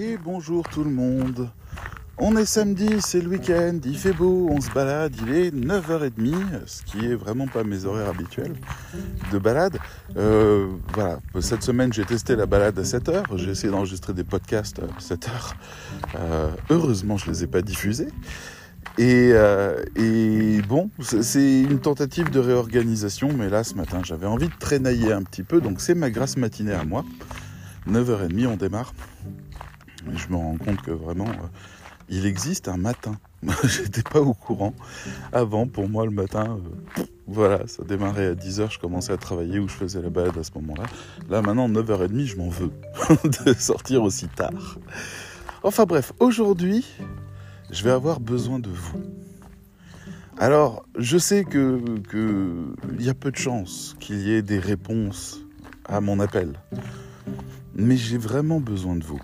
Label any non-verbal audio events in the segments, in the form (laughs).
Et bonjour tout le monde. On est samedi, c'est le week-end, il fait beau, on se balade, il est 9h30, ce qui est vraiment pas mes horaires habituels de balade. Euh, voilà, cette semaine j'ai testé la balade à 7h, j'ai essayé d'enregistrer des podcasts à 7h. Euh, heureusement je les ai pas diffusés. Et, euh, bon, c'est une tentative de réorganisation, mais là ce matin j'avais envie de traînailler un petit peu, donc c'est ma grasse matinée à moi. 9h30 on démarre. Je me rends compte que vraiment il existe un matin. (laughs) J'étais pas au courant. Avant, pour moi, le matin, euh, voilà, ça démarrait à 10h, je commençais à travailler ou je faisais la balade à ce moment-là. Là, maintenant, 9h30, je m'en veux (laughs) de sortir aussi tard. Enfin bref, aujourd'hui, je vais avoir besoin de vous. Alors, je sais que il y a peu de chances qu'il y ait des réponses à mon appel, mais j'ai vraiment besoin de vous.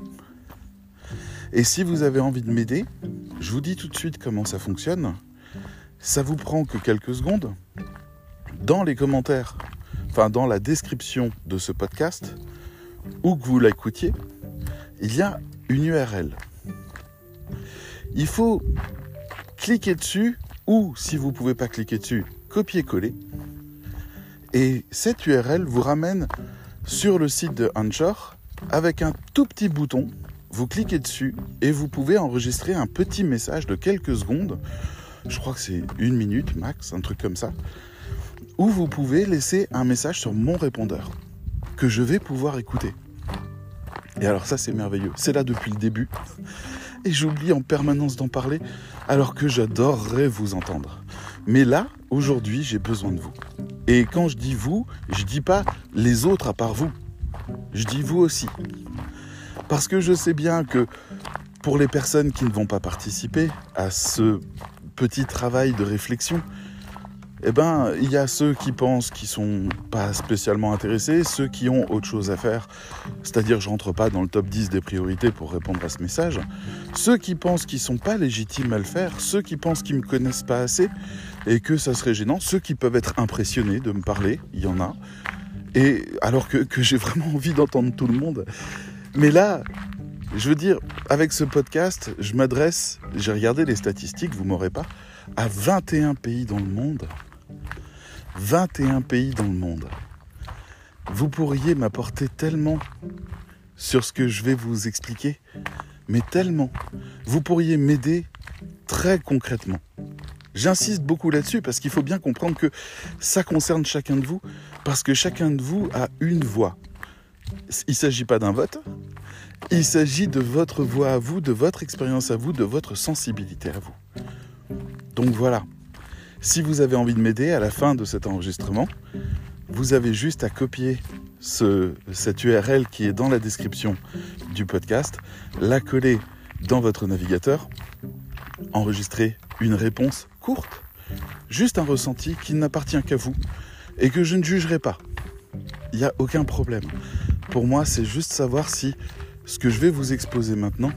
Et si vous avez envie de m'aider, je vous dis tout de suite comment ça fonctionne. Ça vous prend que quelques secondes. Dans les commentaires, enfin dans la description de ce podcast, ou que vous l'écoutiez, il y a une URL. Il faut cliquer dessus, ou si vous ne pouvez pas cliquer dessus, copier-coller. Et cette URL vous ramène sur le site de Anchor avec un tout petit bouton vous cliquez dessus et vous pouvez enregistrer un petit message de quelques secondes, je crois que c'est une minute max, un truc comme ça, où vous pouvez laisser un message sur mon répondeur que je vais pouvoir écouter. Et alors ça c'est merveilleux, c'est là depuis le début. Et j'oublie en permanence d'en parler alors que j'adorerais vous entendre. Mais là, aujourd'hui, j'ai besoin de vous. Et quand je dis vous, je dis pas les autres à part vous. Je dis vous aussi. Parce que je sais bien que pour les personnes qui ne vont pas participer à ce petit travail de réflexion, eh ben, il y a ceux qui pensent qu'ils sont pas spécialement intéressés, ceux qui ont autre chose à faire, c'est-à-dire je rentre pas dans le top 10 des priorités pour répondre à ce message, ceux qui pensent qu'ils sont pas légitimes à le faire, ceux qui pensent qu'ils me connaissent pas assez et que ça serait gênant, ceux qui peuvent être impressionnés de me parler, il y en a, et alors que, que j'ai vraiment envie d'entendre tout le monde, mais là, je veux dire, avec ce podcast, je m'adresse, j'ai regardé les statistiques, vous m'aurez pas, à 21 pays dans le monde. 21 pays dans le monde. Vous pourriez m'apporter tellement sur ce que je vais vous expliquer, mais tellement. Vous pourriez m'aider très concrètement. J'insiste beaucoup là-dessus parce qu'il faut bien comprendre que ça concerne chacun de vous, parce que chacun de vous a une voix. Il ne s'agit pas d'un vote, il s'agit de votre voix à vous, de votre expérience à vous, de votre sensibilité à vous. Donc voilà, si vous avez envie de m'aider à la fin de cet enregistrement, vous avez juste à copier ce, cette URL qui est dans la description du podcast, la coller dans votre navigateur, enregistrer une réponse courte, juste un ressenti qui n'appartient qu'à vous et que je ne jugerai pas. Il n'y a aucun problème. Pour moi, c'est juste savoir si ce que je vais vous exposer maintenant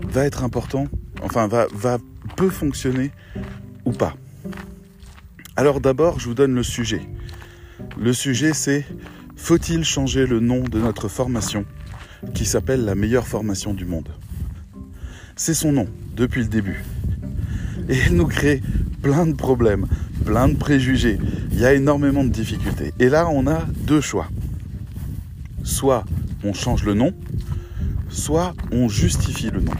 va être important, enfin va, va peut fonctionner ou pas. Alors d'abord, je vous donne le sujet. Le sujet c'est faut-il changer le nom de notre formation qui s'appelle la meilleure formation du monde? C'est son nom depuis le début. Et elle nous crée plein de problèmes, plein de préjugés. Il y a énormément de difficultés. Et là, on a deux choix. Soit on change le nom, soit on justifie le nom.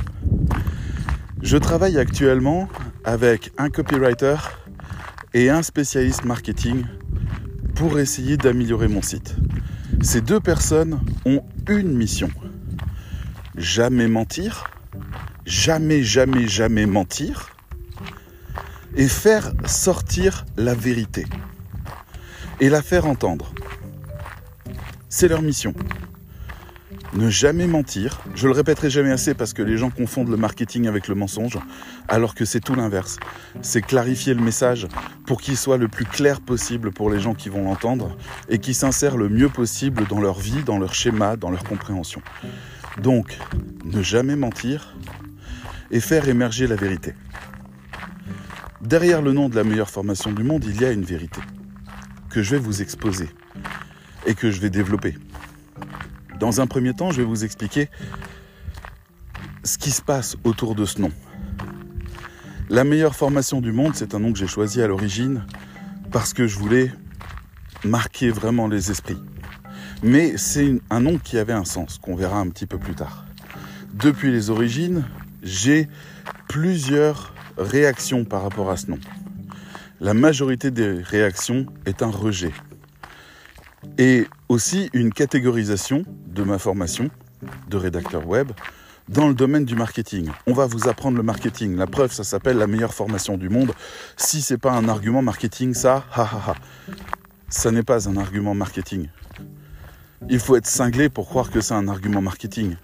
Je travaille actuellement avec un copywriter et un spécialiste marketing pour essayer d'améliorer mon site. Ces deux personnes ont une mission. Jamais mentir, jamais, jamais, jamais mentir, et faire sortir la vérité, et la faire entendre. C'est leur mission ne jamais mentir. Je le répéterai jamais assez parce que les gens confondent le marketing avec le mensonge, alors que c'est tout l'inverse. C'est clarifier le message pour qu'il soit le plus clair possible pour les gens qui vont l'entendre et qui s'insèrent le mieux possible dans leur vie, dans leur schéma, dans leur compréhension. Donc, ne jamais mentir et faire émerger la vérité. Derrière le nom de la meilleure formation du monde, il y a une vérité que je vais vous exposer et que je vais développer. Dans un premier temps, je vais vous expliquer ce qui se passe autour de ce nom. La meilleure formation du monde, c'est un nom que j'ai choisi à l'origine parce que je voulais marquer vraiment les esprits. Mais c'est un nom qui avait un sens, qu'on verra un petit peu plus tard. Depuis les origines, j'ai plusieurs réactions par rapport à ce nom. La majorité des réactions est un rejet. Et aussi une catégorisation de ma formation de rédacteur web dans le domaine du marketing. On va vous apprendre le marketing. La preuve, ça s'appelle la meilleure formation du monde. Si c'est pas un argument marketing, ça, ha ha ha. Ça n'est pas un argument marketing. Il faut être cinglé pour croire que c'est un argument marketing.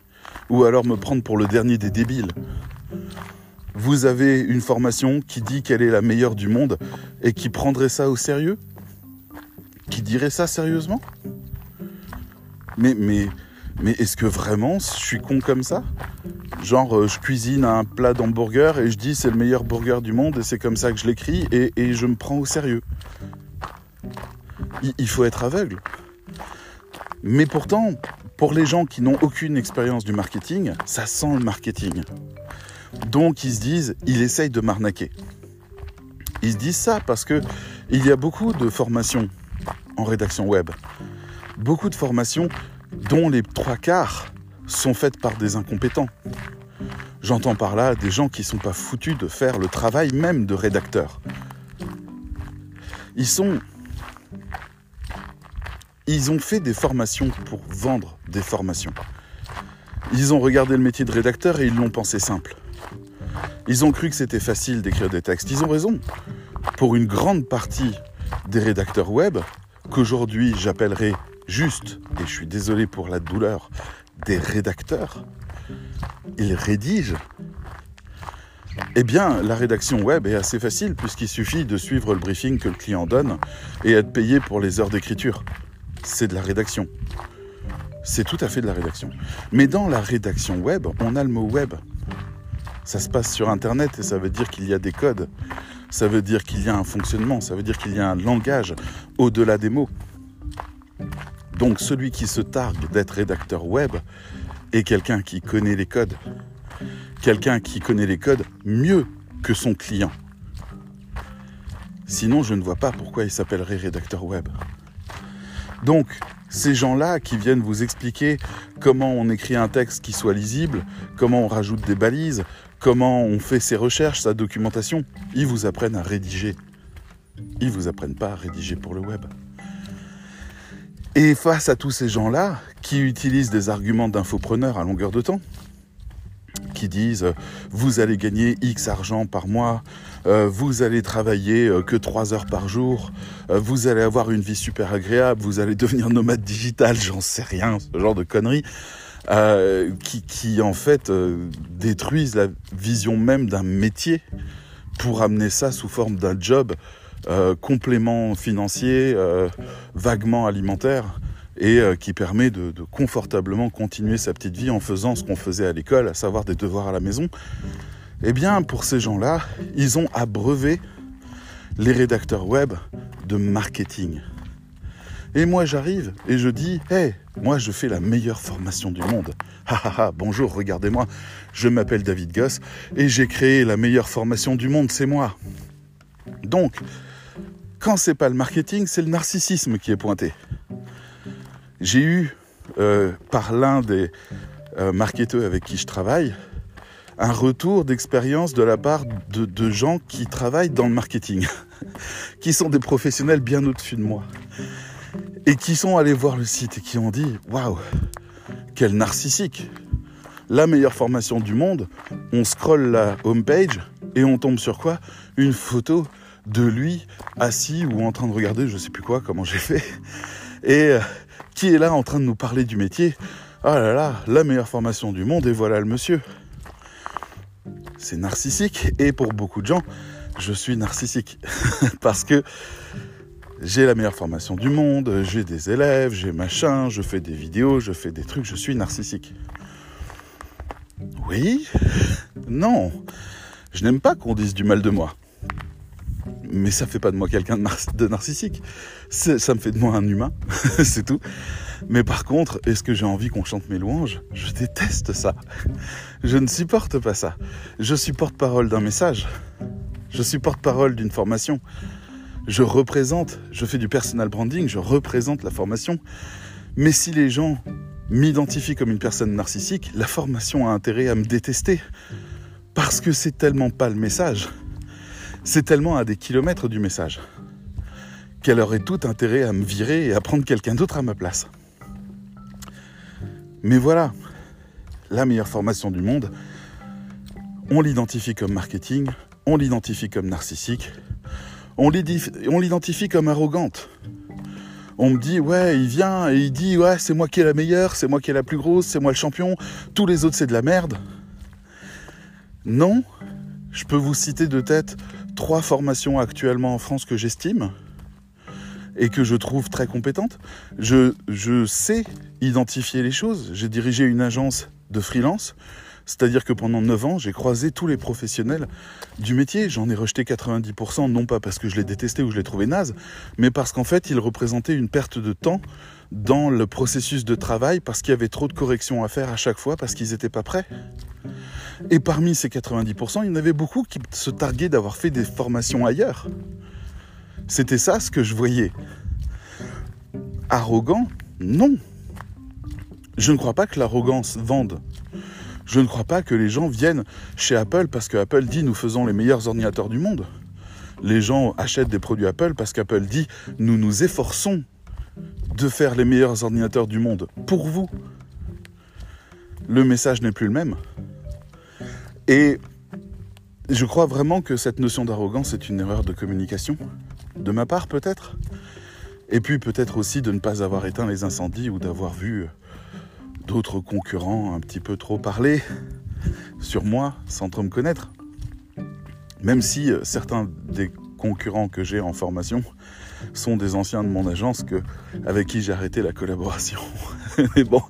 Ou alors me prendre pour le dernier des débiles. Vous avez une formation qui dit qu'elle est la meilleure du monde et qui prendrait ça au sérieux? Qui dirait ça sérieusement? Mais, mais, est-ce que vraiment je suis con comme ça? Genre, euh, je cuisine un plat d'hamburger et je dis c'est le meilleur burger du monde et c'est comme ça que je l'écris et, je me prends au sérieux. Il faut être aveugle. Mais pourtant, pour les gens qui n'ont aucune expérience du marketing, ça sent le marketing. Donc ils se disent, il essaye de m'arnaquer. Ils se disent ça parce que il y a beaucoup de formations en rédaction web. Beaucoup de formations dont les trois quarts sont faites par des incompétents. J'entends par là des gens qui ne sont pas foutus de faire le travail même de rédacteur. Ils sont ils ont fait des formations pour vendre des formations. Ils ont regardé le métier de rédacteur et ils l'ont pensé simple. Ils ont cru que c'était facile d'écrire des textes. Ils ont raison. Pour une grande partie des rédacteurs web, qu'aujourd'hui j'appellerai juste, et je suis désolé pour la douleur, des rédacteurs, ils rédigent. Eh bien, la rédaction web est assez facile puisqu'il suffit de suivre le briefing que le client donne et être payé pour les heures d'écriture c'est de la rédaction. C'est tout à fait de la rédaction. Mais dans la rédaction web, on a le mot web. Ça se passe sur Internet et ça veut dire qu'il y a des codes. Ça veut dire qu'il y a un fonctionnement. Ça veut dire qu'il y a un langage au-delà des mots. Donc celui qui se targue d'être rédacteur web est quelqu'un qui connaît les codes. Quelqu'un qui connaît les codes mieux que son client. Sinon, je ne vois pas pourquoi il s'appellerait rédacteur web. Donc, ces gens-là qui viennent vous expliquer comment on écrit un texte qui soit lisible, comment on rajoute des balises, comment on fait ses recherches, sa documentation, ils vous apprennent à rédiger. Ils vous apprennent pas à rédiger pour le web. Et face à tous ces gens-là qui utilisent des arguments d'infopreneurs à longueur de temps, qui disent euh, vous allez gagner X argent par mois, euh, vous allez travailler euh, que 3 heures par jour, vous allez avoir une vie super agréable, vous allez devenir nomade digital, j'en sais rien, ce genre de conneries. Qui, qui, en fait détruisent la vision même d'un métier pour amener ça sous forme d'un job complément financier, vaguement alimentaire et euh, qui permet de, confortablement continuer sa petite vie en faisant ce qu'on faisait à l'école, à savoir des devoirs à la maison, eh bien pour ces gens-là, ils ont abreuvé les rédacteurs web de marketing. Et moi j'arrive et je dis, hé, moi je fais la meilleure formation du monde. Ha bonjour, regardez-moi, je m'appelle David Goss et j'ai créé la meilleure formation du monde, c'est moi. Donc, quand c'est pas le marketing, c'est le narcissisme qui est pointé. J'ai eu, euh, par l'un des euh, marketeurs avec qui je travaille, un retour d'expérience de la part de, gens qui travaillent dans le marketing, (laughs) qui sont des professionnels bien au-dessus de moi, et qui sont allés voir le site et qui ont dit Waouh, quel narcissique La meilleure formation du monde, on scrolle la homepage et on tombe sur quoi? Une photo de lui assis ou en train de regarder, je sais plus quoi, comment j'ai fait. Et euh, qui est là en train de nous parler du métier? Ah là là, la meilleure formation du monde et voilà le monsieur. C'est narcissique et pour beaucoup de gens, je suis narcissique (laughs) parce que j'ai la meilleure formation du monde, j'ai des élèves, j'ai machin, je fais des vidéos, je fais des trucs, je suis narcissique. Oui, non, je n'aime pas qu'on dise du mal de moi mais ça fait pas de moi quelqu'un de, narcissique. Ça me fait de moi un humain, (laughs) c'est tout. Mais par contre, est-ce que j'ai envie qu'on chante mes louanges? Je déteste ça. Je ne supporte pas ça. Je suis porte-parole d'un message. Je suis porte-parole d'une formation. Je représente, je fais du personal branding, je représente la formation. Mais si les gens m'identifient comme une personne narcissique, la formation a intérêt à me détester. Parce que c'est tellement pas le message. C'est tellement à des kilomètres du message qu'elle aurait tout intérêt à me virer et à prendre quelqu'un d'autre à ma place. Mais voilà, la meilleure formation du monde, on l'identifie comme marketing, on l'identifie comme narcissique, on l'identifie comme arrogante. On me dit, ouais, il vient et il dit, ouais, c'est moi qui est la meilleure, c'est moi qui est la plus grosse, c'est moi le champion, tous les autres c'est de la merde. Non, je peux vous citer de tête trois formations actuellement en France que j'estime et que je trouve très compétentes. Je, je sais identifier les choses. J'ai dirigé une agence de freelance. C'est-à-dire que pendant 9 ans, j'ai croisé tous les professionnels du métier. J'en ai rejeté 90%, non pas parce que je les détestais ou je les trouvais nazes, mais parce qu'en fait, ils représentaient une perte de temps dans le processus de travail, parce qu'il y avait trop de corrections à faire à chaque fois, parce qu'ils n'étaient pas prêts. Et parmi ces 90%, il y en avait beaucoup qui se targuaient d'avoir fait des formations ailleurs. C'était ça ce que je voyais. Arrogant Non. Je ne crois pas que l'arrogance vende. Je ne crois pas que les gens viennent chez Apple parce que Apple dit nous faisons les meilleurs ordinateurs du monde. Les gens achètent des produits Apple parce qu'Apple dit nous nous efforçons de faire les meilleurs ordinateurs du monde pour vous. Le message n'est plus le même. Et je crois vraiment que cette notion d'arrogance est une erreur de communication, de ma part peut-être, et puis peut-être aussi de ne pas avoir éteint les incendies ou d'avoir vu d'autres concurrents un petit peu trop parler sur moi sans trop me connaître. Même si euh, certains des concurrents que j'ai en formation sont des anciens de mon agence que, avec qui j'ai arrêté la collaboration. (laughs) Mais bon,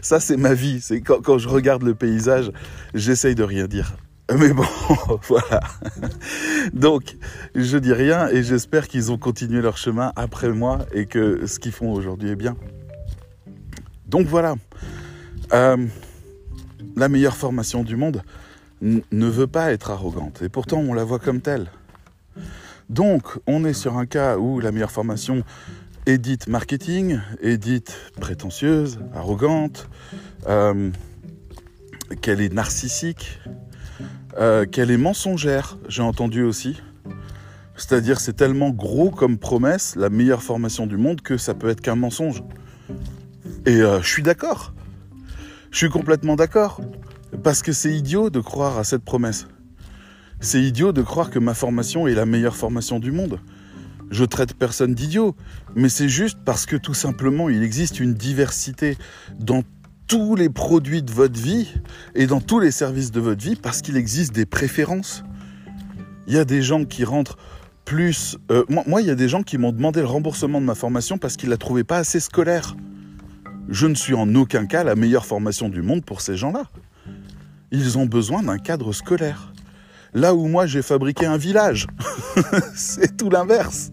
ça c'est ma vie. C'est quand, quand, je regarde le paysage, j'essaye de rien dire. Mais bon, (laughs) voilà. Donc, je dis rien et j'espère qu'ils ont continué leur chemin après moi et que ce qu'ils font aujourd'hui est bien. Donc voilà. Euh, la meilleure formation du monde ne veut pas être arrogante et pourtant on la voit comme telle. Donc, on est sur un cas où la meilleure formation est dite marketing, est dite prétentieuse, arrogante, euh, qu'elle est narcissique, euh, qu'elle est mensongère, j'ai entendu aussi. C'est-à-dire c'est tellement gros comme promesse, la meilleure formation du monde, que ça peut être qu'un mensonge. Et je suis d'accord. Je suis complètement d'accord. Parce que c'est idiot de croire à cette promesse. C'est idiot de croire que ma formation est la meilleure formation du monde. Je traite personne d'idiot, mais c'est juste parce que tout simplement il existe une diversité dans tous les produits de votre vie et dans tous les services de votre vie parce qu'il existe des préférences. Il y a des gens qui rentrent plus... Euh, moi, il y a des gens qui m'ont demandé le remboursement de ma formation parce qu'ils la trouvaient pas assez scolaire. Je ne suis en aucun cas la meilleure formation du monde pour ces gens-là. Ils ont besoin d'un cadre scolaire. Là où moi j'ai fabriqué un village, (laughs) c'est tout l'inverse.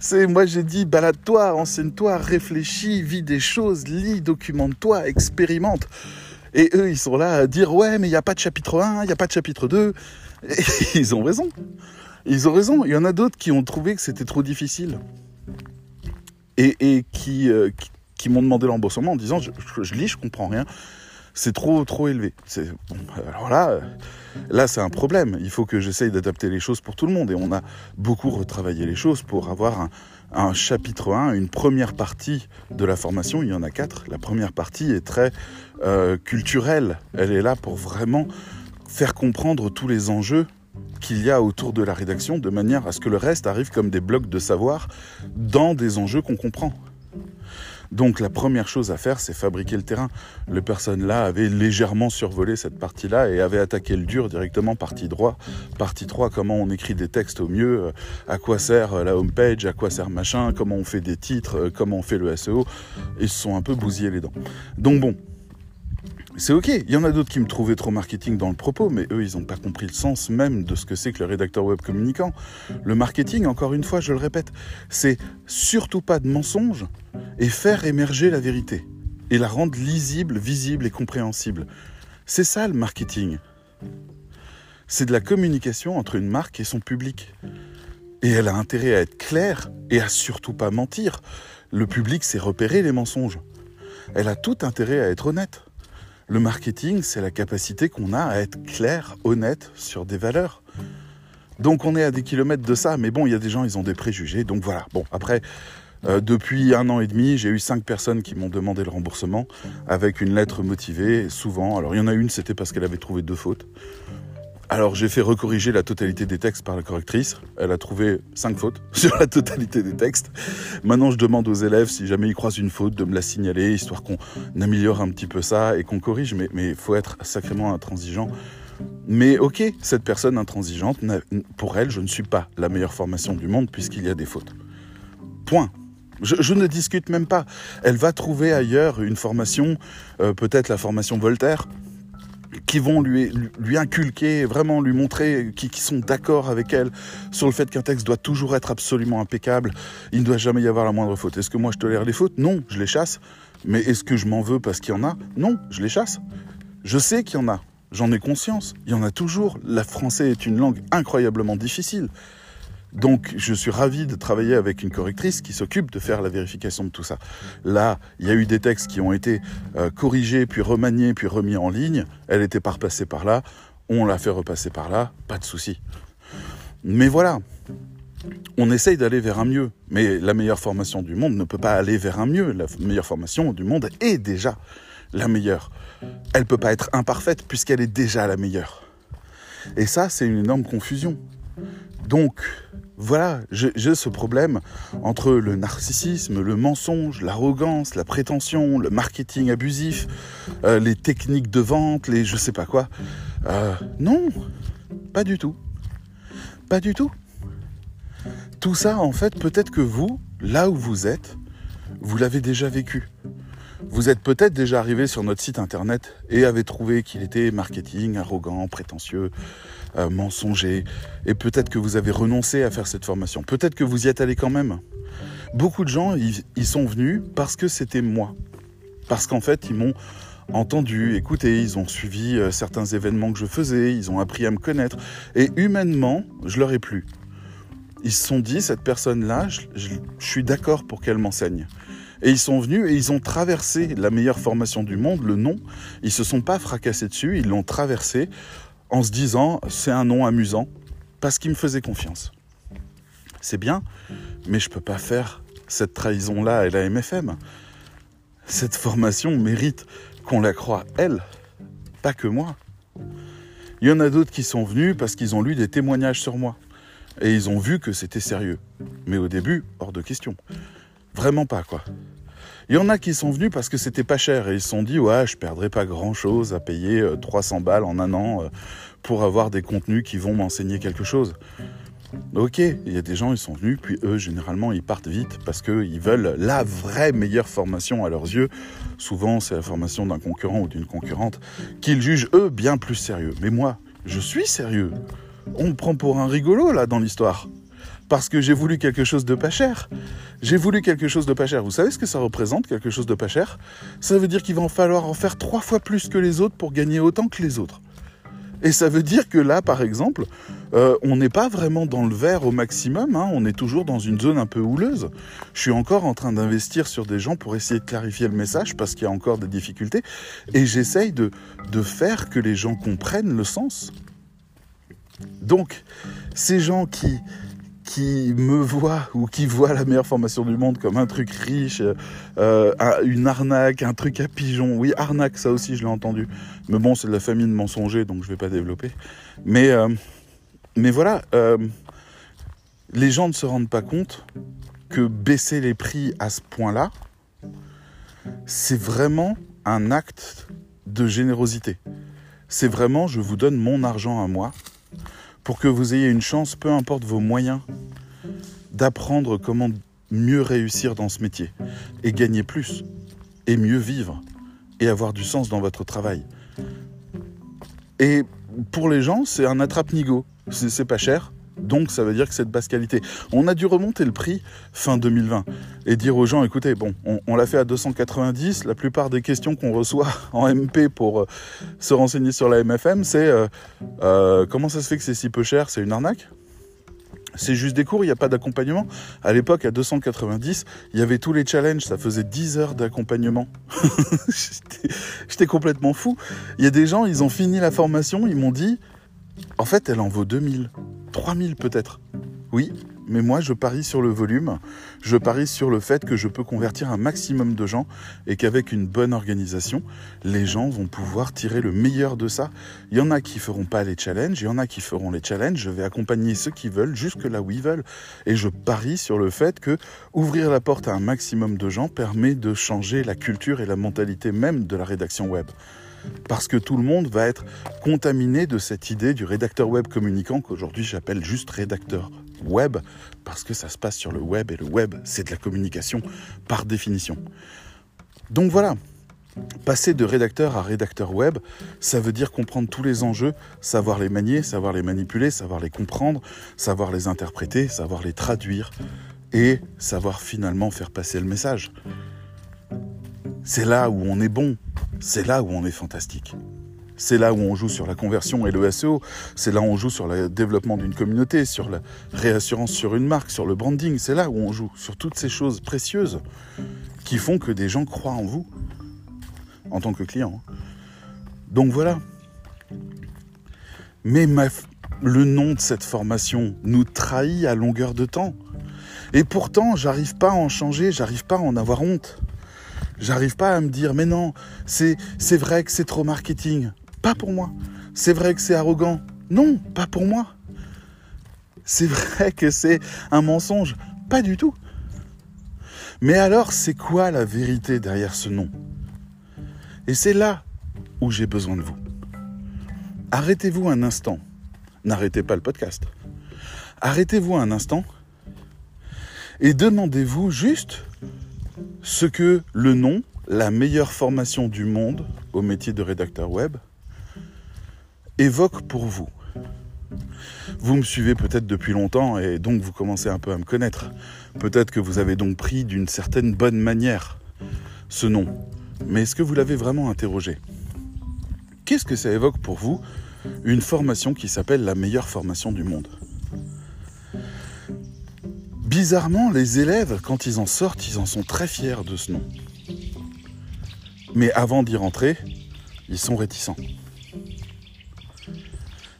C'est moi j'ai dit balade-toi, enseigne-toi, réfléchis, vis des choses, lis, documente-toi, expérimente. Et eux ils sont là à dire ouais mais il n'y a pas de chapitre 1, il n'y a pas de chapitre 2. Et (laughs) ils ont raison. Ils ont raison. Il y en a d'autres qui ont trouvé que c'était trop difficile. Et, qui, euh, qui, m'ont demandé l'embauchement en disant je, lis, je comprends rien c'est trop trop élevé. alors là, là c'est un problème. Il faut que j'essaye d'adapter les choses pour tout le monde. Et on a beaucoup retravaillé les choses pour avoir un, chapitre 1, une première partie de la formation. Il y en a quatre. La première partie est très euh, culturelle. Elle est là pour vraiment faire comprendre tous les enjeux qu'il y a autour de la rédaction de manière à ce que le reste arrive comme des blocs de savoir dans des enjeux qu'on comprend. Donc la première chose à faire, c'est fabriquer le terrain. Les personnes là avaient légèrement survolé cette partie-là et avaient attaqué le dur directement partie droit. Partie 3, comment on écrit des textes au mieux, euh, à quoi sert euh, la homepage, à quoi sert machin, comment on fait des titres, euh, comment on fait le SEO. Ils se sont un peu bousillés les dents. Donc bon, c'est ok, il y en a d'autres qui me trouvaient trop marketing dans le propos, mais eux, ils n'ont pas compris le sens même de ce que c'est que le rédacteur web communicant. Le marketing, encore une fois, je le répète, c'est surtout pas de mensonges et faire émerger la vérité et la rendre lisible, visible et compréhensible. C'est ça le marketing. C'est de la communication entre une marque et son public. Et elle a intérêt à être claire et à surtout pas mentir. Le public sait repérer les mensonges. Elle a tout intérêt à être honnête. Le marketing, c'est la capacité qu'on a à être clair, honnête sur des valeurs. Donc on est à des kilomètres de ça, mais bon, il y a des gens, ils ont des préjugés. Donc voilà. Bon, après, euh, depuis un an et demi, j'ai eu cinq personnes qui m'ont demandé le remboursement avec une lettre motivée, souvent. Alors il y en a une, c'était parce qu'elle avait trouvé deux fautes. Alors j'ai fait recorriger la totalité des textes par la correctrice. Elle a trouvé cinq fautes (laughs) sur la totalité des textes. Maintenant je demande aux élèves si jamais ils croisent une faute de me la signaler, histoire qu'on améliore un petit peu ça et qu'on corrige. Mais il faut être sacrément intransigeant. Mais ok, cette personne intransigeante, pour elle, je ne suis pas la meilleure formation du monde puisqu'il y a des fautes. Point. Je, ne discute même pas. Elle va trouver ailleurs une formation, euh, peut-être la formation Voltaire, qui vont lui, lui inculquer, vraiment lui montrer qui, sont d'accord avec elle sur le fait qu'un texte doit toujours être absolument impeccable, il ne doit jamais y avoir la moindre faute. Est-ce que moi je tolère les fautes? Non, je les chasse. Mais est-ce que je m'en veux parce qu'il y en a? Non, je les chasse. Je sais qu'il y en a, j'en ai conscience. Il y en a toujours. Le français est une langue incroyablement difficile. Donc, je suis ravi de travailler avec une correctrice qui s'occupe de faire la vérification de tout ça. Là, il y a eu des textes qui ont été euh, corrigés, puis remaniés, puis remis en ligne. Elle était pas repassée par là. On l'a fait repasser par là. Pas de souci. Mais voilà. On essaye d'aller vers un mieux. Mais la meilleure formation du monde ne peut pas aller vers un mieux. La meilleure formation du monde est déjà la meilleure. Elle peut pas être imparfaite puisqu'elle est déjà la meilleure. Et ça, c'est une énorme confusion. Donc, voilà, j'ai ce problème entre le narcissisme, le mensonge, l'arrogance, la prétention, le marketing abusif, euh, les techniques de vente, les je sais pas quoi. Euh, non, pas du tout. Pas du tout. Tout ça, en fait, peut-être que vous, là où vous êtes, vous l'avez déjà vécu. Vous êtes peut-être déjà arrivé sur notre site internet et avez trouvé qu'il était marketing, arrogant, prétentieux, euh, mensonger. Et peut-être que vous avez renoncé à faire cette formation. Peut-être que vous y êtes allé quand même. Beaucoup de gens, ils, sont venus parce que c'était moi. Parce qu'en fait, ils m'ont entendu, écouté, ils ont suivi euh, certains événements que je faisais, ils ont appris à me connaître. Et humainement, je leur ai plu. Ils se sont dit, cette personne-là, je suis d'accord pour qu'elle m'enseigne. Et ils sont venus et ils ont traversé la meilleure formation du monde, le nom. Ils se sont pas fracassés dessus, ils l'ont traversé en se disant c'est un nom amusant parce qu'ils me faisaient confiance. C'est bien, mais je peux pas faire cette trahison-là à la MFM. Cette formation mérite qu'on la croie elle, pas que moi. Il y en a d'autres qui sont venus parce qu'ils ont lu des témoignages sur moi. Et ils ont vu que c'était sérieux. Mais au début, hors de question. Vraiment pas, quoi. Il y en a qui sont venus parce que c'était pas cher et ils se sont dit ouais je perdrai pas grand chose à payer 300 euh, balles en un an euh, pour avoir des contenus qui vont m'enseigner quelque chose. Ok, il y a des gens, ils sont venus, puis eux, généralement, ils partent vite parce qu'ils veulent la vraie meilleure formation à leurs yeux. Souvent, c'est la formation d'un concurrent ou d'une concurrente qu'ils jugent, eux, bien plus sérieux. Mais moi, je suis sérieux. On me prend pour un rigolo, là, dans l'histoire parce que j'ai voulu quelque chose de pas cher. J'ai voulu quelque chose de pas cher. Vous savez ce que ça représente, quelque chose de pas cher? Ça veut dire qu'il va en falloir en faire trois fois plus que les autres pour gagner autant que les autres. Et ça veut dire que là, par exemple, euh, on n'est pas vraiment dans le vert au maximum, hein. on est toujours dans une zone un peu houleuse. Je suis encore en train d'investir sur des gens pour essayer de clarifier le message parce qu'il y a encore des difficultés. Et j'essaye de, de faire que les gens comprennent le sens. Donc, ces gens qui, qui me voit ou qui voit la meilleure formation du monde comme un truc riche, euh, une arnaque, un truc à pigeon. Oui, arnaque, ça aussi, je l'ai entendu. Mais bon, c'est de la famille de mensongers, donc je vais pas développer. Mais, euh, mais voilà, euh, les gens ne se rendent pas compte que baisser les prix à ce point-là, c'est vraiment un acte de générosité. C'est vraiment, je vous donne mon argent à moi pour que vous ayez une chance, peu importe vos moyens, d'apprendre comment mieux réussir dans ce métier et gagner plus et mieux vivre et avoir du sens dans votre travail. Et pour les gens, c'est un attrape-nigo. C'est pas cher, Donc ça veut dire que c'est de basse qualité. On a dû remonter le prix fin 2020 et dire aux gens, écoutez, bon, on, l'a fait à 290. La plupart des questions qu'on reçoit (laughs) en MP pour euh, se renseigner sur la MFM, c'est euh, euh, comment ça se fait que c'est si peu cher? C'est une arnaque? C'est juste des cours, il n'y a pas d'accompagnement? À l'époque, à 290, il y avait tous les challenges, ça faisait 10 heures d'accompagnement. (laughs) J'étais complètement fou. Il y a des gens, ils ont fini la formation, ils m'ont dit, en fait, elle en vaut 2000, 3000 peut-être. Oui, mais moi je parie sur le volume, je parie sur le fait que je peux convertir un maximum de gens et qu'avec une bonne organisation, les gens vont pouvoir tirer le meilleur de ça. Il y en a qui feront pas les challenges, il y en a qui feront les challenges, je vais accompagner ceux qui veulent jusque là où ils veulent et je parie sur le fait que ouvrir la porte à un maximum de gens permet de changer la culture et la mentalité même de la rédaction web parce que tout le monde va être contaminé de cette idée du rédacteur web communicant qu'aujourd'hui j'appelle juste rédacteur web, parce que ça se passe sur le web, et le web, c'est de la communication par définition. Donc voilà, passer de rédacteur à rédacteur web, ça veut dire comprendre tous les enjeux, savoir les manier, savoir les manipuler, savoir les comprendre, savoir les interpréter, savoir les traduire, et savoir finalement faire passer le message. C'est là où on est bon, c'est là où on est fantastique. C'est là où on joue sur la conversion et le SEO. C'est là où on joue sur le développement d'une communauté, sur la réassurance sur une marque, sur le branding. C'est là où on joue sur toutes ces choses précieuses qui font que des gens croient en vous en tant que client. Donc voilà. Mais le nom de cette formation nous trahit à longueur de temps. Et pourtant, j'arrive pas à en changer, j'arrive pas à en avoir honte. J'arrive pas à me dire, mais non, c'est, vrai que c'est trop marketing. Pas pour moi. C'est vrai que c'est arrogant. Non, pas pour moi. C'est vrai que c'est un mensonge. Pas du tout. Mais alors, c'est quoi la vérité derrière ce nom? Et c'est là où j'ai besoin de vous. Arrêtez-vous un instant. N'arrêtez pas le podcast. Arrêtez-vous un instant et demandez-vous juste ce que le nom, la meilleure formation du monde au métier de rédacteur web, évoque pour vous. Vous me suivez peut-être depuis longtemps et donc vous commencez un peu à me connaître. Peut-être que vous avez donc pris d'une certaine bonne manière ce nom. Mais est-ce que vous l'avez vraiment interrogé? Qu'est-ce que ça évoque pour vous une formation qui s'appelle la meilleure formation du monde? Bizarrement, les élèves, quand ils en sortent, ils en sont très fiers de ce nom. Mais avant d'y rentrer, ils sont réticents.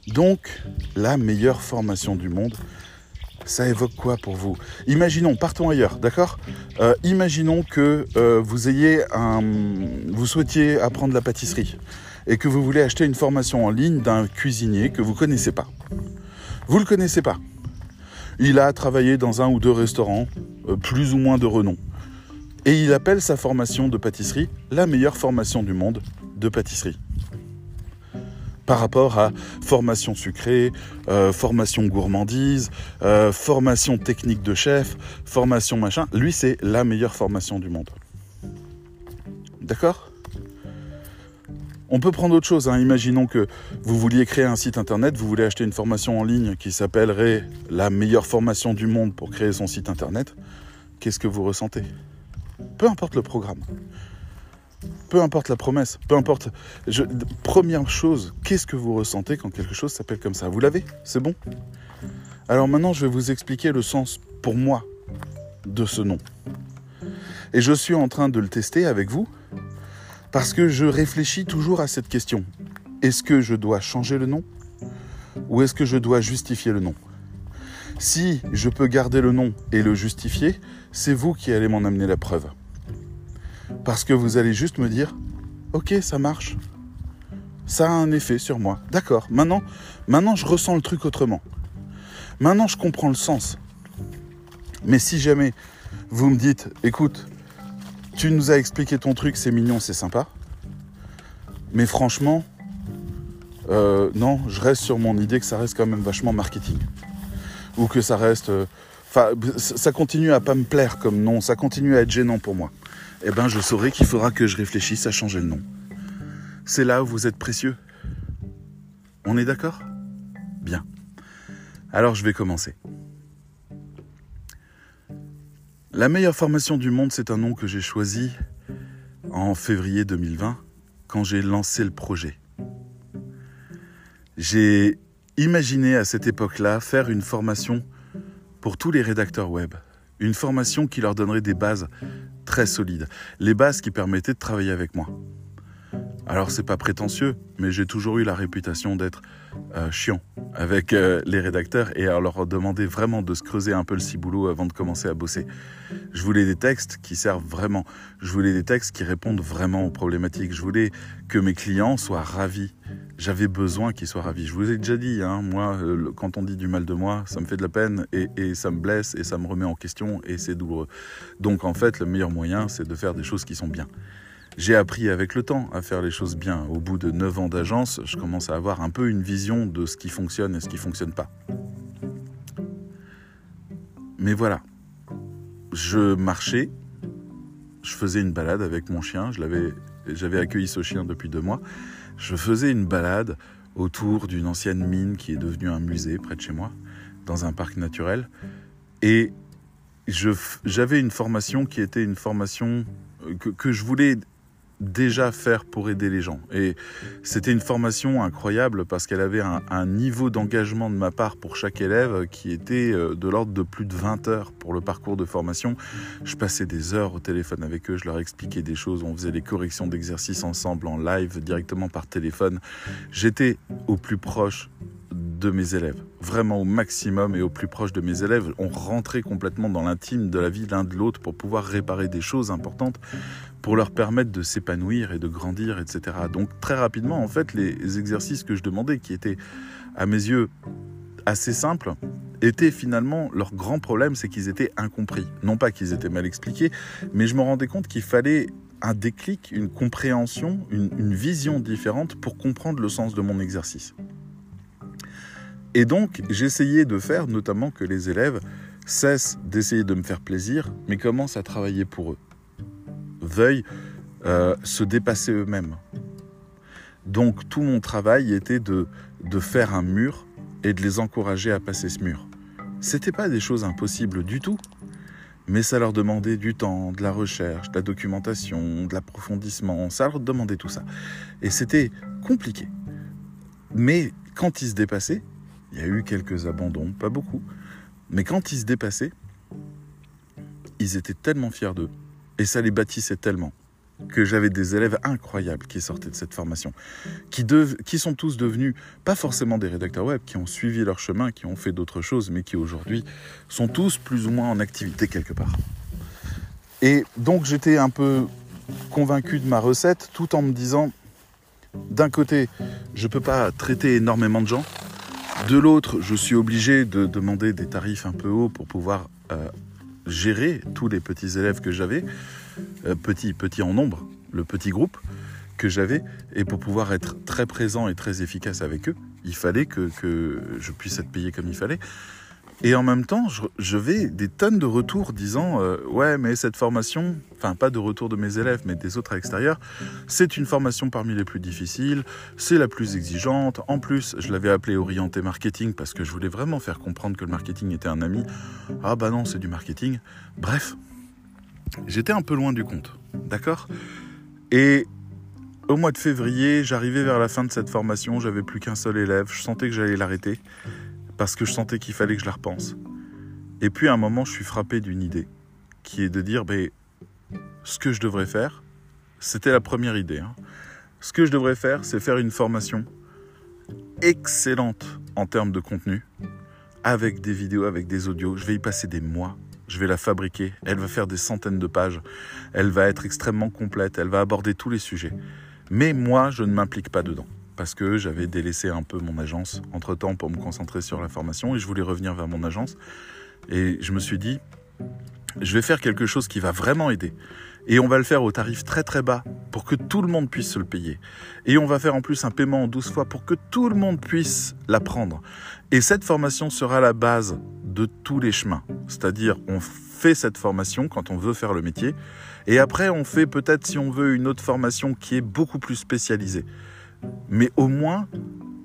Donc, la meilleure formation du monde, ça évoque quoi pour vous? Imaginons, partons ailleurs, d'accord? Euh, Imaginons que euh, vous ayez un, vous souhaitiez apprendre la pâtisserie et que vous voulez acheter une formation en ligne d'un cuisinier que vous connaissez pas. Vous le connaissez pas. Il a travaillé dans un ou deux restaurants, euh, plus ou moins de renom. Et il appelle sa formation de pâtisserie la meilleure formation du monde de pâtisserie. Par rapport à formation sucrée, euh, formation gourmandise, euh, formation technique de chef, formation machin, lui c'est la meilleure formation du monde. D'accord? On peut prendre autre chose. Hein. Imaginons que vous vouliez créer un site internet, vous voulez acheter une formation en ligne qui s'appellerait la meilleure formation du monde pour créer son site internet. Qu'est-ce que vous ressentez? Peu importe le programme, peu importe la promesse, peu importe. première chose, qu'est-ce que vous ressentez quand quelque chose s'appelle comme ça? Vous l'avez? C'est bon? Alors maintenant, je vais vous expliquer le sens pour moi de ce nom. Et je suis en train de le tester avec vous parce que je réfléchis toujours à cette question. Est-ce que je dois changer le nom ou est-ce que je dois justifier le nom? Si je peux garder le nom et le justifier, c'est vous qui allez m'en amener la preuve. Parce que vous allez juste me dire, ok, ça marche. Ça a un effet sur moi. D'accord, maintenant, maintenant je ressens le truc autrement. Maintenant je comprends le sens. Mais si jamais vous me dites, écoute, tu nous as expliqué ton truc, c'est mignon, c'est sympa. Mais franchement, euh, non, je reste sur mon idée que ça reste quand même vachement marketing. Ou que ça reste. Euh, enfin, ça continue à pas me plaire comme nom, ça continue à être gênant pour moi. Eh ben, je saurai qu'il faudra que je réfléchisse à changer le nom. C'est là où vous êtes précieux. On est d'accord? Bien. Alors je vais commencer. La meilleure formation du monde, c'est un nom que j'ai choisi en février 2020 quand j'ai lancé le projet. J'ai imaginé à cette époque-là faire une formation pour tous les rédacteurs web. Une formation qui leur donnerait des bases très solides. Les bases qui permettaient de travailler avec moi. Alors c'est pas prétentieux, mais j'ai toujours eu la réputation d'être euh, chiant avec euh, les rédacteurs et à leur demander vraiment de se creuser un peu le ciboulot avant de commencer à bosser. Je voulais des textes qui servent vraiment. Je voulais des textes qui répondent vraiment aux problématiques. Je voulais que mes clients soient ravis. J'avais besoin qu'ils soient ravis. Je vous ai déjà dit, hein, moi, euh, quand on dit du mal de moi, ça me fait de la peine et, et ça me blesse et ça me remet en question et c'est douloureux. Donc en fait, le meilleur moyen, c'est de faire des choses qui sont bien. J'ai appris avec le temps à faire les choses bien. Au bout de 9 ans d'agence, je commence à avoir un peu une vision de ce qui fonctionne et ce qui ne fonctionne pas. Mais voilà, je marchais, je faisais une balade avec mon chien, j'avais accueilli ce chien depuis deux mois. Je faisais une balade autour d'une ancienne mine qui est devenue un musée près de chez moi, dans un parc naturel. Et j'avais une formation qui était une formation que, que je voulais déjà faire pour aider les gens. Et c'était une formation incroyable parce qu'elle avait un, niveau d'engagement de ma part pour chaque élève qui était euh, de l'ordre de plus de 20 heures pour le parcours de formation. Je passais des heures au téléphone avec eux, je leur expliquais des choses, on faisait les corrections d'exercices ensemble en live directement par téléphone. J'étais au plus proche de mes élèves, vraiment au maximum et au plus proche de mes élèves. On rentrait complètement dans l'intime de la vie l'un de l'autre pour pouvoir réparer des choses importantes, pour leur permettre de s'épanouir et de grandir, etc. Donc très rapidement, en fait, les exercices que je demandais, qui étaient à mes yeux assez simples, étaient finalement leur grand problème, c'est qu'ils étaient incompris. Non pas qu'ils étaient mal expliqués, mais je me rendais compte qu'il fallait un déclic, une compréhension, une, une vision différente pour comprendre le sens de mon exercice. Et donc, j'essayais de faire notamment que les élèves cessent d'essayer de me faire plaisir, mais commencent à travailler pour eux, veuillent euh, se dépasser eux-mêmes. Donc, tout mon travail était de, de faire un mur et de les encourager à passer ce mur. C'était pas des choses impossibles du tout, mais ça leur demandait du temps, de la recherche, de la documentation, de l'approfondissement, ça leur demandait tout ça. Et c'était compliqué. Mais quand ils se dépassaient, il y a eu quelques abandons, pas beaucoup. Mais quand ils se dépassaient, ils étaient tellement fiers d'eux. Et ça les bâtissait tellement que j'avais des élèves incroyables qui sortaient de cette formation, qui, sont tous devenus, pas forcément des rédacteurs web, qui ont suivi leur chemin, qui ont fait d'autres choses, mais qui aujourd'hui sont tous plus ou moins en activité quelque part. Et donc j'étais un peu convaincu de ma recette, tout en me disant, d'un côté, je ne peux pas traiter énormément de gens, de l'autre, je suis obligé de demander des tarifs un peu hauts pour pouvoir euh, gérer tous les petits élèves que j'avais, euh, petits, petits en nombre, le petit groupe que j'avais, et pour pouvoir être très présent et très efficace avec eux, il fallait que, que je puisse être payé comme il fallait. Et en même temps, je, vais des tonnes de retours disant euh, ouais, mais cette formation, enfin pas de retour de mes élèves, mais des autres à l'extérieur, c'est une formation parmi les plus difficiles, c'est la plus exigeante. En plus, je l'avais appelée orienté marketing parce que je voulais vraiment faire comprendre que le marketing était un ami. Ah bah non, c'est du marketing. Bref, j'étais un peu loin du compte, d'accord? Et au mois de février, j'arrivais vers la fin de cette formation, j'avais plus qu'un seul élève, je sentais que j'allais l'arrêter parce que je sentais qu'il fallait que je la repense. Et puis à un moment, je suis frappé d'une idée, qui est de dire, ben, ce que je devrais faire, c'était la première idée. Hein. Ce que je devrais faire, c'est faire une formation excellente en termes de contenu, avec des vidéos, avec des audios. Je vais y passer des mois. Je vais la fabriquer. Elle va faire des centaines de pages. Elle va être extrêmement complète. Elle va aborder tous les sujets. Mais moi, je ne m'implique pas dedans parce que j'avais délaissé un peu mon agence entre-temps pour me concentrer sur la formation et je voulais revenir vers mon agence. Et je me suis dit, je vais faire quelque chose qui va vraiment aider. Et on va le faire au tarif très très bas pour que tout le monde puisse se le payer. Et on va faire en plus un paiement en 12 fois pour que tout le monde puisse l'apprendre. Et cette formation sera la base de tous les chemins. C'est-à-dire, on fait cette formation quand on veut faire le métier. Et après, on fait peut-être, si on veut, une autre formation qui est beaucoup plus spécialisée mais au moins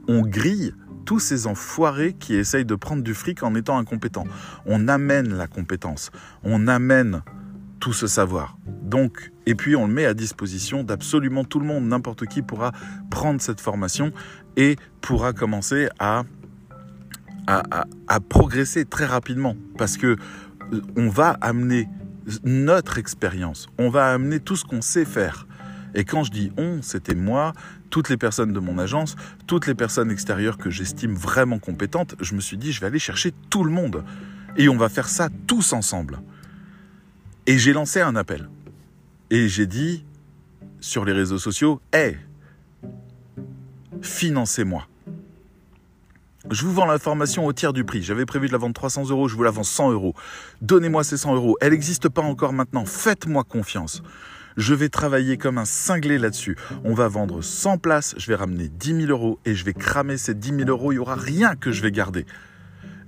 on grille tous ces enfoirés qui essayent de prendre du fric en étant incompétents. On amène la compétence, on amène tout ce savoir. Donc, et puis on le met à disposition d'absolument tout le monde. N'importe qui pourra prendre cette formation et pourra commencer à, à, progresser très rapidement. Parce que euh, on va amener notre expérience, on va amener tout ce qu'on sait faire. Et quand je dis on, c'était moi, toutes les personnes de mon agence, toutes les personnes extérieures que j'estime vraiment compétentes, je me suis dit, je vais aller chercher tout le monde. Et on va faire ça tous ensemble. Et j'ai lancé un appel. Et j'ai dit sur les réseaux sociaux, hé, financez-moi. Je vous vends la formation au tiers du prix. J'avais prévu de la vendre 300 euros, je vous la vends 100 euros. Donnez-moi ces 100 euros. Elle n'existe pas encore maintenant. Faites-moi confiance. Je vais travailler comme un cinglé là-dessus. On va vendre 100 places, je vais ramener 10 000 euros et je vais cramer ces 10 000 euros. Il n'y aura rien que je vais garder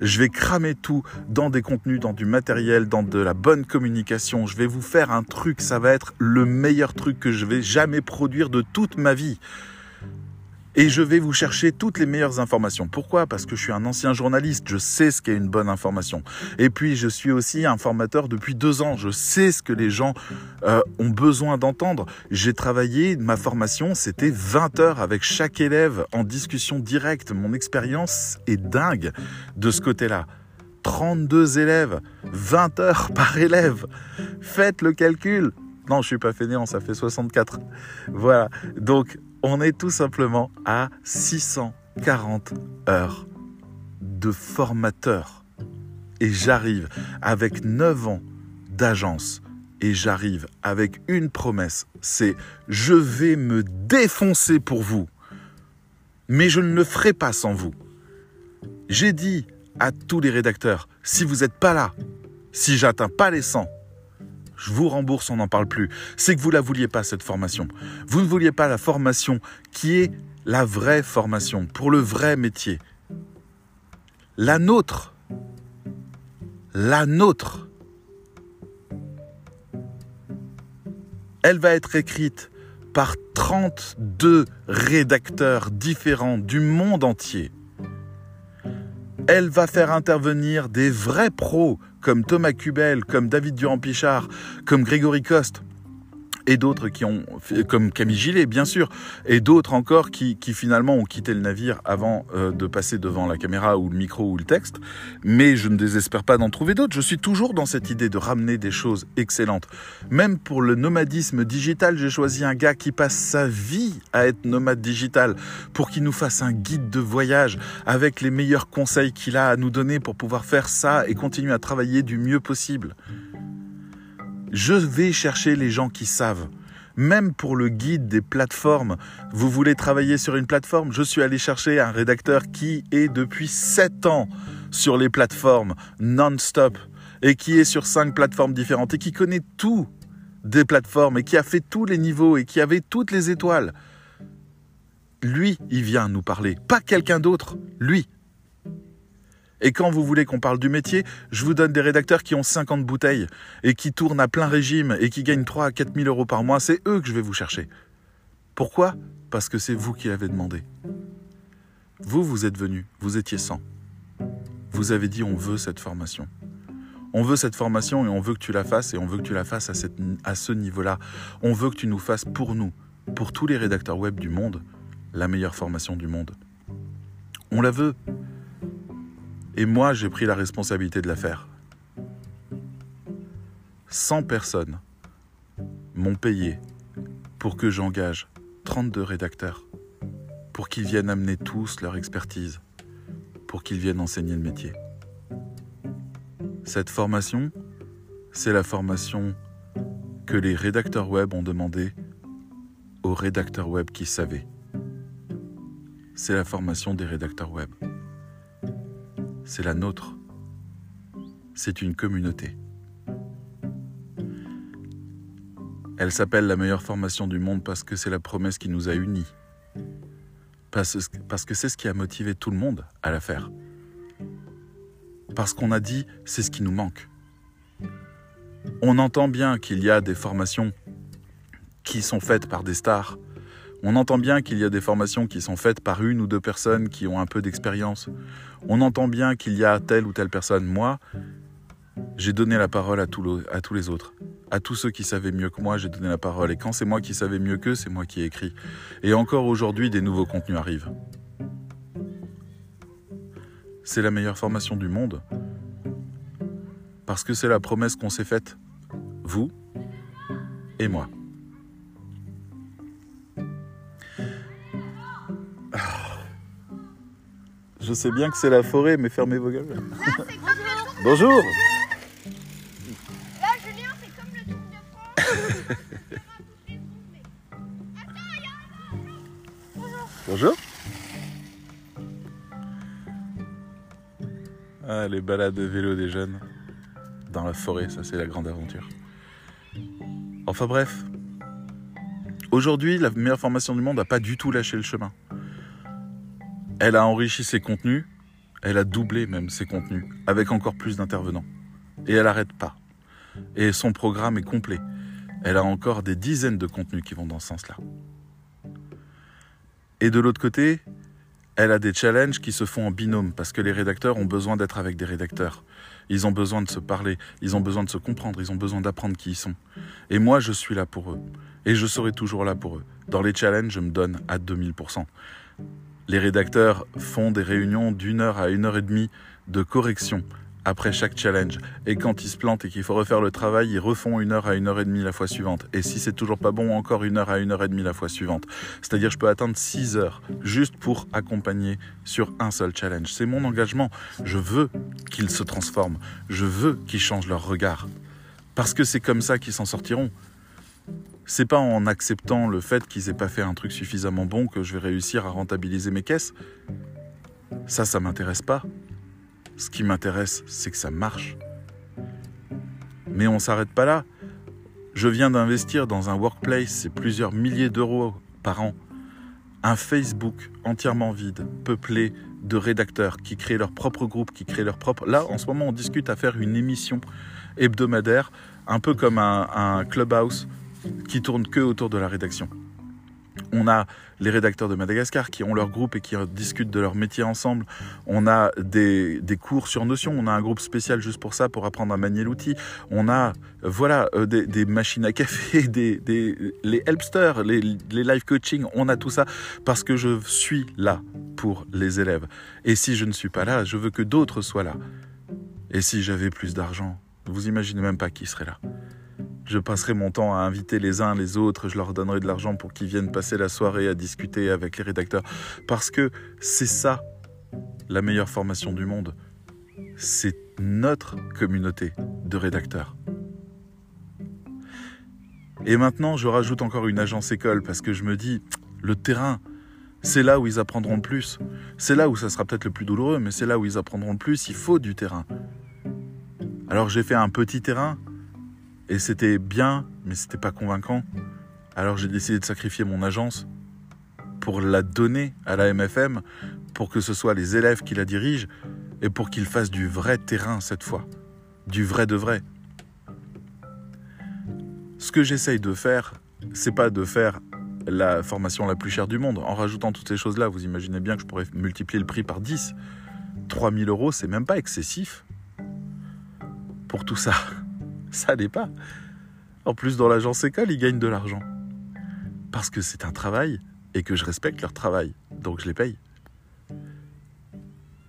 je vais cramer tout dans des contenus, dans du matériel, dans de la bonne communication. Je vais vous faire un truc, ça va être le meilleur truc que je vais jamais produire de toute ma vie et je vais vous chercher toutes les meilleures informations. Pourquoi? Parce que je suis un ancien journaliste, je sais ce qu'est une bonne information. Et puis je suis aussi un formateur depuis deux ans, je sais ce que les gens euh, ont besoin d'entendre. J'ai travaillé, ma formation c'était 20 heures avec chaque élève en discussion directe. Mon expérience est dingue de ce côté-là. 32 élèves, 20 heures (laughs) par élève. Faites le calcul. Non, je suis pas fainéant, ça fait 64. Voilà. Donc, on est tout simplement à 640 heures de formateur. Et j'arrive avec 9 ans d'agence. Et j'arrive avec une promesse, c'est je vais me défoncer pour vous. Mais je ne le ferai pas sans vous. J'ai dit à tous les rédacteurs, si vous n'êtes pas là, si j'atteins pas les 100, je vous rembourse, on n'en parle plus. C'est que vous la vouliez pas, cette formation. Vous ne vouliez pas la formation qui est la vraie formation, pour le vrai métier. La nôtre. La nôtre. Elle va être écrite par 32 rédacteurs différents du monde entier. Elle va faire intervenir des vrais pros comme Thomas Cubel, comme David Durand-Pichard, comme Grégory Coste, et d'autres qui ont, comme Camille Gillet, bien sûr, et d'autres encore qui, finalement ont quitté le navire avant euh, de passer devant la caméra ou le micro ou le texte. Mais je ne désespère pas d'en trouver d'autres. Je suis toujours dans cette idée de ramener des choses excellentes. Même pour le nomadisme digital, j'ai choisi un gars qui passe sa vie à être nomade digital pour qu'il nous fasse un guide de voyage avec les meilleurs conseils qu'il a à nous donner pour pouvoir faire ça et continuer à travailler du mieux possible. Je vais chercher les gens qui savent. Même pour le guide des plateformes, vous voulez travailler sur une plateforme, je suis allé chercher un rédacteur qui est depuis 7 ans sur les plateformes non-stop et qui est sur 5 plateformes différentes et qui connaît tout des plateformes et qui a fait tous les niveaux et qui avait toutes les étoiles. Lui, il vient nous parler, pas quelqu'un d'autre, lui. Et quand vous voulez qu'on parle du métier, je vous donne des rédacteurs qui ont 50 bouteilles et qui tournent à plein régime et qui gagnent 3 à 4 000 euros par mois. C'est eux que je vais vous chercher. Pourquoi? Parce que c'est vous qui l'avez demandé. Vous, vous êtes venu, vous étiez 100. Vous avez dit on veut cette formation. On veut cette formation et on veut que tu la fasses et on veut que tu la fasses à ce niveau-là. On veut que tu nous fasses pour nous, pour tous les rédacteurs web du monde, la meilleure formation du monde. On la veut. Et moi, j'ai pris la responsabilité de la faire. 100 personnes m'ont payé pour que j'engage 32 rédacteurs, pour qu'ils viennent amener tous leur expertise, pour qu'ils viennent enseigner le métier. Cette formation, c'est la formation que les rédacteurs web ont demandé aux rédacteurs web qui savaient. C'est la formation des rédacteurs web c'est la nôtre. C'est une communauté. Elle s'appelle la meilleure formation du monde parce que c'est la promesse qui nous a unis. Parce, que c'est ce qui a motivé tout le monde à la faire. Parce qu'on a dit c'est ce qui nous manque. On entend bien qu'il y a des formations qui sont faites par des stars On entend bien qu'il y a des formations qui sont faites par une ou deux personnes qui ont un peu d'expérience. On entend bien qu'il y a telle ou telle personne. Moi, j'ai donné la parole à, tous les autres. À tous ceux qui savaient mieux que moi, j'ai donné la parole. Et quand c'est moi qui savais mieux qu'eux, c'est moi qui ai écrit. Et encore aujourd'hui, des nouveaux contenus arrivent. C'est la meilleure formation du monde. Parce que c'est la promesse qu'on s'est faite. Vous et moi. Je sais bien que c'est la forêt, mais fermez vos gueules. Bonjour. Là, Julien, c'est comme le Tour de France. (laughs) Bonjour. Ah, les balades de vélo des jeunes dans la forêt, ça c'est la grande aventure. Enfin bref, aujourd'hui, la meilleure formation du monde n'a pas du tout lâché le chemin. Elle a enrichi ses contenus, elle a doublé même ses contenus, avec encore plus d'intervenants. Et elle n'arrête pas. Et son programme est complet. Elle a encore des dizaines de contenus qui vont dans ce sens-là. Et de l'autre côté, elle a des challenges qui se font en binôme, parce que les rédacteurs ont besoin d'être avec des rédacteurs. Ils ont besoin de se parler, ils ont besoin de se comprendre, ils ont besoin d'apprendre qui ils sont. Et moi, je suis là pour eux. Et je serai toujours là pour eux. Dans les challenges, je me donne à 2000% les rédacteurs font des réunions d'une heure à une heure et demie de correction après chaque challenge. Et quand ils se plantent et qu'il faut refaire le travail, ils refont une heure à une heure et demie la fois suivante. Et si c'est toujours pas bon, encore une heure à une heure et demie la fois suivante. C'est-à-dire, je peux atteindre six heures juste pour accompagner sur un seul challenge. C'est mon engagement. Je veux qu'ils se transforment. Je veux qu'ils changent leur regard. Parce que c'est comme ça qu'ils s'en sortiront c'est pas en acceptant le fait qu'ils aient pas fait un truc suffisamment bon que je vais réussir à rentabiliser mes caisses. Ça, ça m'intéresse pas. Ce qui m'intéresse, c'est que ça marche. Mais on s'arrête pas là. Je viens d'investir dans un workplace, c'est plusieurs milliers d'euros par an. Un Facebook entièrement vide, peuplé de rédacteurs qui créent leur propre groupe, qui créent leur propre... Là, en ce moment, on discute à faire une émission hebdomadaire, un peu comme un, un clubhouse qui tournent que autour de la rédaction. On a les rédacteurs de Madagascar qui ont leur groupe et qui discutent de leur métier ensemble. On a des, cours sur Notion. On a un groupe spécial juste pour ça, pour apprendre à manier l'outil. On a, voilà, euh, des, machines à café, (laughs) des, les helpsters, les, les live coaching. On a tout ça parce que je suis là pour les élèves. Et si je ne suis pas là, je veux que d'autres soient là. Et si j'avais plus d'argent, vous imaginez même pas qui serait là je passerai mon temps à inviter les uns les autres, je leur donnerai de l'argent pour qu'ils viennent passer la soirée à discuter avec les rédacteurs. Parce que c'est ça la meilleure formation du monde. C'est notre communauté de rédacteurs. Et maintenant, je rajoute encore une agence école parce que je me dis, le terrain, c'est là où ils apprendront le plus. C'est là où ça sera peut-être le plus douloureux, mais c'est là où ils apprendront le plus. Il faut du terrain. Alors j'ai fait un petit terrain et c'était bien, mais c'était pas convaincant. Alors j'ai décidé de sacrifier mon agence pour la donner à la MFM, pour que ce soit les élèves qui la dirigent et pour qu'ils fassent du vrai terrain cette fois, du vrai de vrai. Ce que j'essaye de faire, c'est pas de faire la formation la plus chère du monde. En rajoutant toutes ces choses-là, vous imaginez bien que je pourrais multiplier le prix par 10. 3000 euros, c'est même pas excessif pour tout ça. (laughs) Ça n'est pas. En plus, dans l'agence école, ils gagnent de l'argent. Parce que c'est un travail et que je respecte leur travail. Donc je les paye.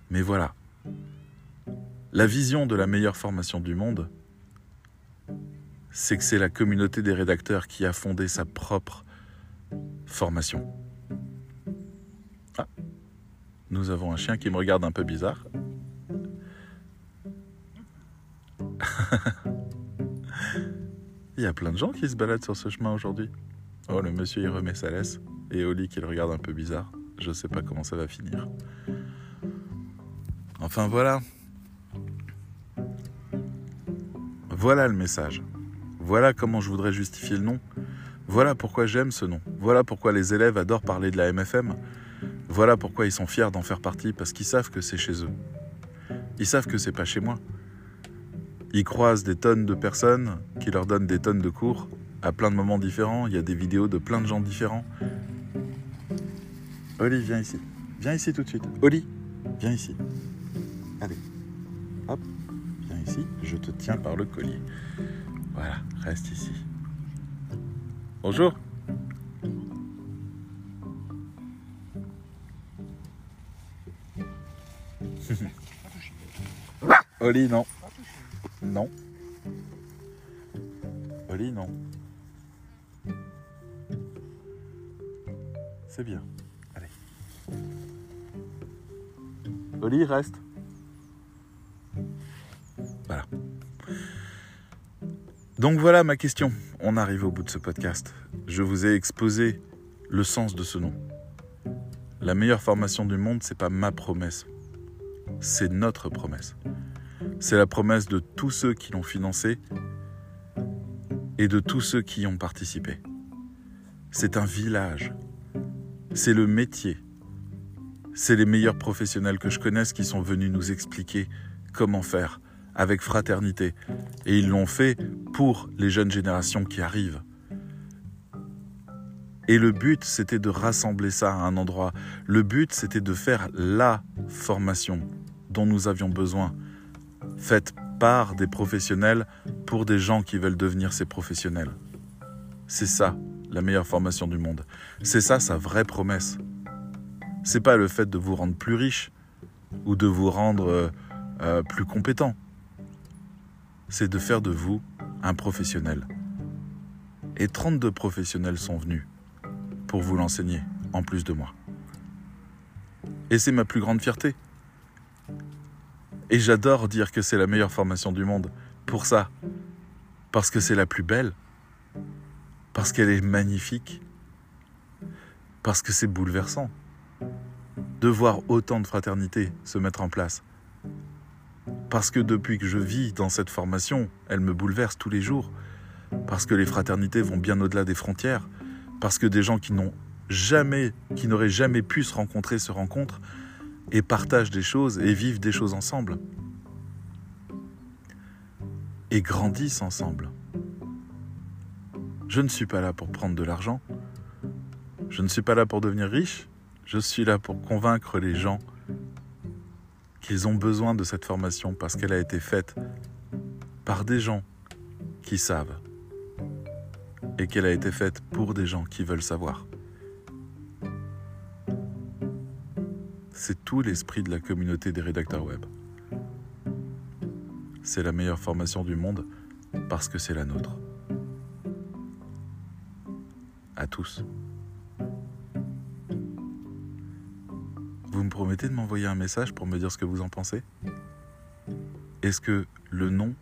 Mais voilà. La vision de la meilleure formation du monde, c'est que c'est la communauté des rédacteurs qui a fondé sa propre formation. Ah, nous avons un chien qui me regarde un peu bizarre. (laughs) Il y a plein de gens qui se baladent sur ce chemin aujourd'hui. Oh, le monsieur, il remet sa laisse. Et Oli qui le regarde un peu bizarre. Je sais pas comment ça va finir. Enfin, voilà. Voilà le message. Voilà comment je voudrais justifier le nom. Voilà pourquoi j'aime ce nom. Voilà pourquoi les élèves adorent parler de la MFM. Voilà pourquoi ils sont fiers d'en faire partie parce qu'ils savent que c'est chez eux. Ils savent que c'est pas chez moi. Ils croisent des tonnes de personnes qui leur donnent des tonnes de cours à plein de moments différents. Il y a des vidéos de plein de gens différents. Oli, viens ici. Viens ici tout de suite. Oli, viens ici. Allez. Hop, viens ici. Je te tiens par le collier. Voilà, reste ici. Bonjour. (laughs) Oli, non. Non. Oli, non. C'est bien. Allez. Oli, reste. Voilà. Donc voilà ma question. On arrive au bout de ce podcast. Je vous ai exposé le sens de ce nom. La meilleure formation du monde, c'est pas ma promesse. C'est notre promesse. C'est la promesse de tous ceux qui l'ont financé et de tous ceux qui y ont participé. C'est un village. C'est le métier. C'est les meilleurs professionnels que je connaisse qui sont venus nous expliquer comment faire avec fraternité. Et ils l'ont fait pour les jeunes générations qui arrivent. Et le but, c'était de rassembler ça à un endroit. Le but, c'était de faire la formation dont nous avions besoin, faite par des professionnels pour des gens qui veulent devenir ces professionnels. C'est ça, la meilleure formation du monde. C'est ça sa vraie promesse. C'est pas le fait de vous rendre plus riche ou de vous rendre euh, euh, plus compétent. C'est de faire de vous un professionnel. Et 32 professionnels sont venus pour vous l'enseigner, en plus de moi. Et c'est ma plus grande fierté. Et j'adore dire que c'est la meilleure formation du monde pour ça. Parce que c'est la plus belle. Parce qu'elle est magnifique. Parce que c'est bouleversant. De voir autant de fraternité se mettre en place. Parce que depuis que je vis dans cette formation, elle me bouleverse tous les jours. Parce que les fraternités vont bien au-delà des frontières. Parce que des gens qui n'ont jamais, qui n'auraient jamais pu se rencontrer se rencontrent et partagent des choses et vivent des choses ensemble. Et grandissent ensemble. Je ne suis pas là pour prendre de l'argent. Je ne suis pas là pour devenir riche. Je suis là pour convaincre les gens qu'ils ont besoin de cette formation parce qu'elle a été faite par des gens qui savent et qu'elle a été faite pour des gens qui veulent savoir. C'est tout l'esprit de la communauté des rédacteurs web. C'est la meilleure formation du monde parce que c'est la nôtre. À tous. Vous me promettez de m'envoyer un message pour me dire ce que vous en pensez? Est-ce que le nom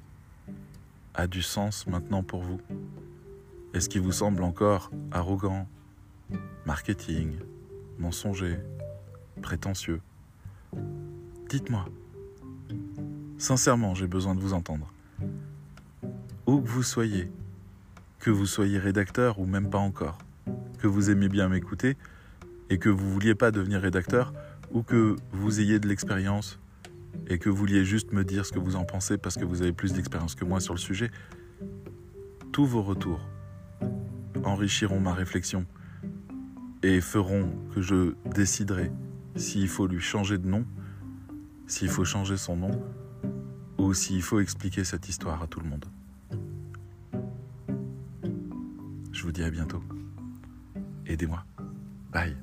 a du sens maintenant pour vous? Est-ce qu'il vous semble encore arrogant, marketing, mensonger prétentieux. Dites-moi. Sincèrement, j'ai besoin de vous entendre. Où que vous soyez, que vous soyez rédacteur ou même pas encore, que vous aimiez bien m'écouter et que vous vouliez pas devenir rédacteur ou que vous ayez de l'expérience et que vous vouliez juste me dire ce que vous en pensez parce que vous avez plus d'expérience que moi sur le sujet, tous vos retours enrichiront ma réflexion et feront que je déciderai s'il faut lui changer de nom, s'il faut changer son nom, ou s'il faut expliquer cette histoire à tout le monde. Je vous dis à bientôt. Aidez-moi. Bye.